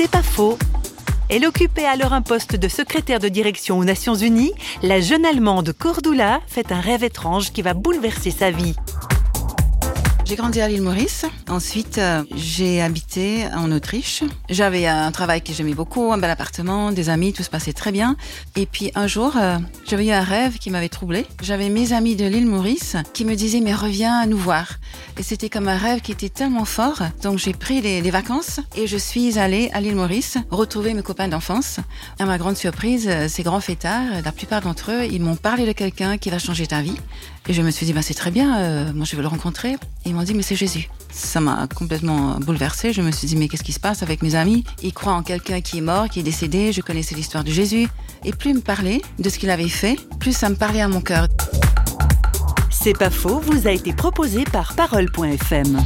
C'est pas faux. Elle occupait alors un poste de secrétaire de direction aux Nations Unies. La jeune Allemande Cordula fait un rêve étrange qui va bouleverser sa vie. J'ai grandi à l'île Maurice. Ensuite, euh, j'ai habité en Autriche. J'avais un travail que j'aimais beaucoup, un bel appartement, des amis, tout se passait très bien. Et puis un jour, euh, j'avais eu un rêve qui m'avait troublé. J'avais mes amis de l'île Maurice qui me disaient mais reviens nous voir. Et c'était comme un rêve qui était tellement fort. Donc j'ai pris les, vacances et je suis allée à l'île Maurice retrouver mes copains d'enfance. À ma grande surprise, euh, ces grands fêtards, la plupart d'entre eux, ils m'ont parlé de quelqu'un qui va changer ta vie. Et je me suis dit, bah, c'est très bien, moi je veux le rencontrer. M'ont dit, mais c'est Jésus. Ça m'a complètement bouleversée. Je me suis dit, mais qu'est-ce qui se passe avec mes amis? Ils croient en quelqu'un qui est mort, qui est décédé. Je connaissais l'histoire de Jésus. Et plus ils me parlaient de ce qu'il avait fait, plus ça me parlait à mon cœur. C'est pas faux, vous a été proposé par Parole.fm.